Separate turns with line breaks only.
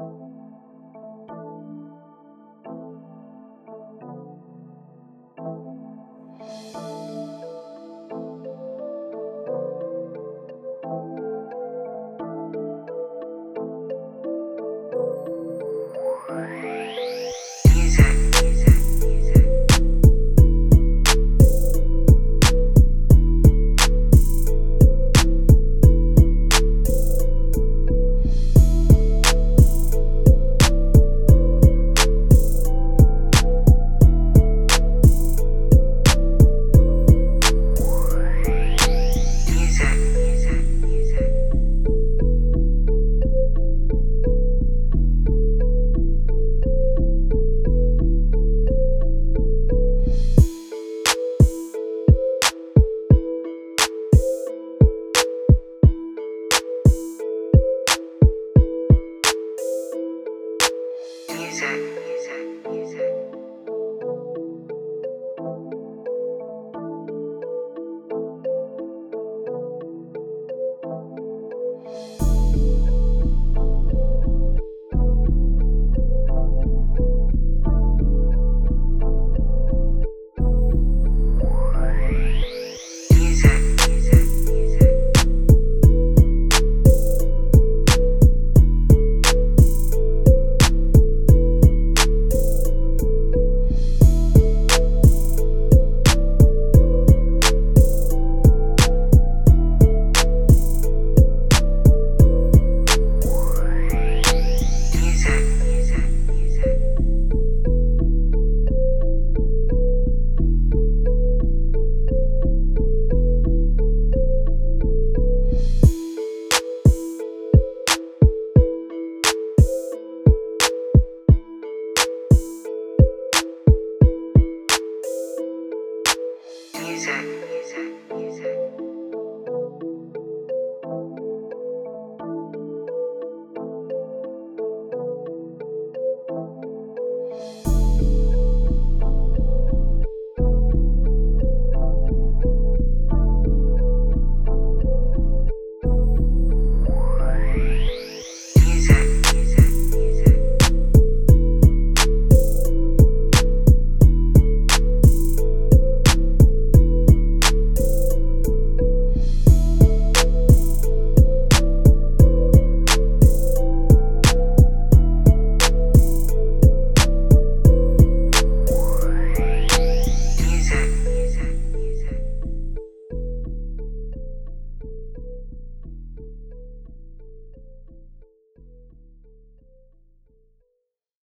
thank you music. music.